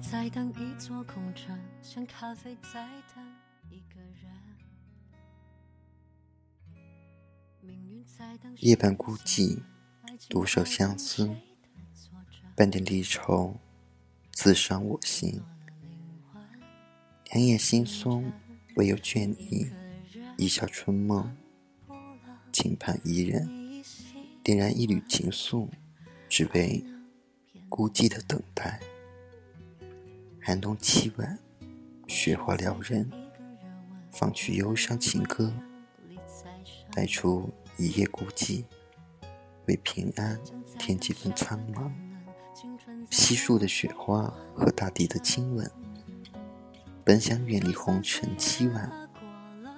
在等一座空城，像咖啡在等一个人。命运在等夜半孤寂，独守相思，半点离愁，自伤我心。两眼惺忪，唯有倦意，一笑春梦，轻盼伊人，点燃一缕情愫，只为孤寂的等待。寒冬凄晚，雪花撩人，放去忧伤情歌，带出一夜孤寂，为平安添几分苍茫。稀疏的雪花和大地的亲吻，本想远离红尘凄婉，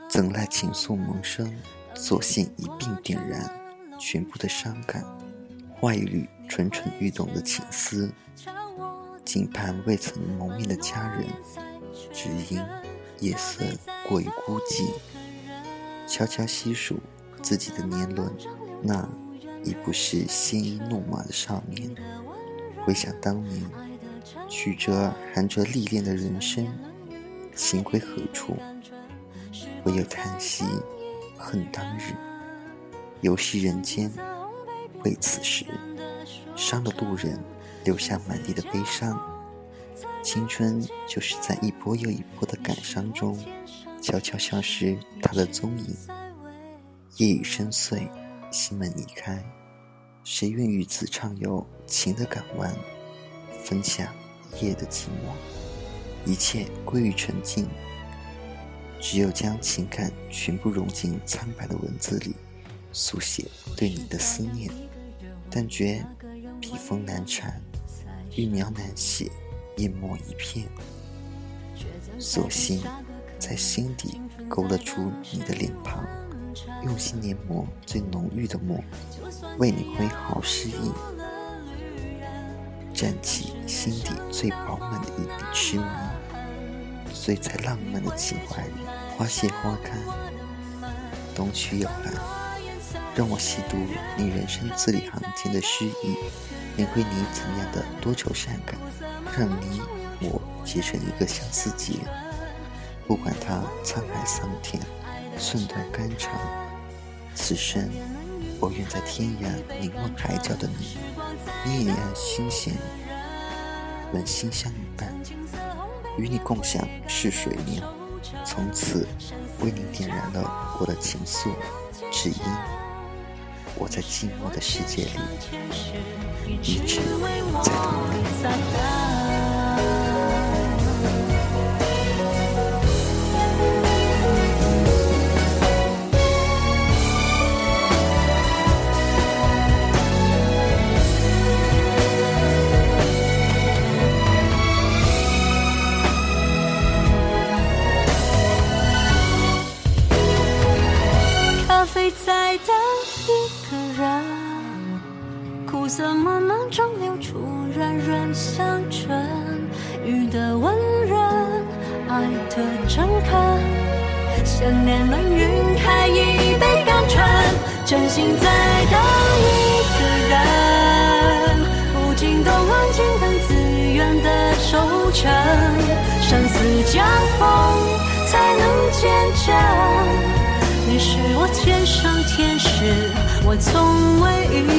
怎奈情愫萌生，索性一并点燃全部的伤感，化一缕蠢蠢欲动的情丝。静盼未曾谋面的家人，只因夜色过于孤寂，悄悄细数自己的年轮，那已不是鲜衣怒马的少年。回想当年，曲折含着历练的人生，行归何处？唯有叹息，恨当日，游戏人间，为此时，伤了路人。留下满地的悲伤，青春就是在一波又一波的感伤中，悄悄消失它的踪影。夜已深邃，心门已开，谁愿与子畅游情的港湾，分享夜的寂寞？一切归于沉静，只有将情感全部融进苍白的文字里，书写对你的思念，但觉笔锋难缠。欲描难写，淹没一片。索性在心底勾勒出你的脸庞，用心研磨最浓郁的墨，为你挥毫诗意，蘸起心底最饱满的一笔痴迷。醉在浪漫的情怀里，花谢花开，冬去又来，让我细读你人生字里行间的诗意。领会你怎样的多愁善感，让你我结成一个相思结。不管它沧海桑田，寸断肝肠，此生我愿在天涯凝望海角的你，你也让心弦温馨相伴，与你共享逝水年。从此为你点燃了我的情愫，只因我在寂寞的世界里。一直苦涩茫茫中流出软软香醇，雨的温润，爱的诚恳，想念能晕开一杯甘醇，真心在等一个人，不惊动安静等自愿的收成，生死交锋才能见证。你是我天上天使，我从未遇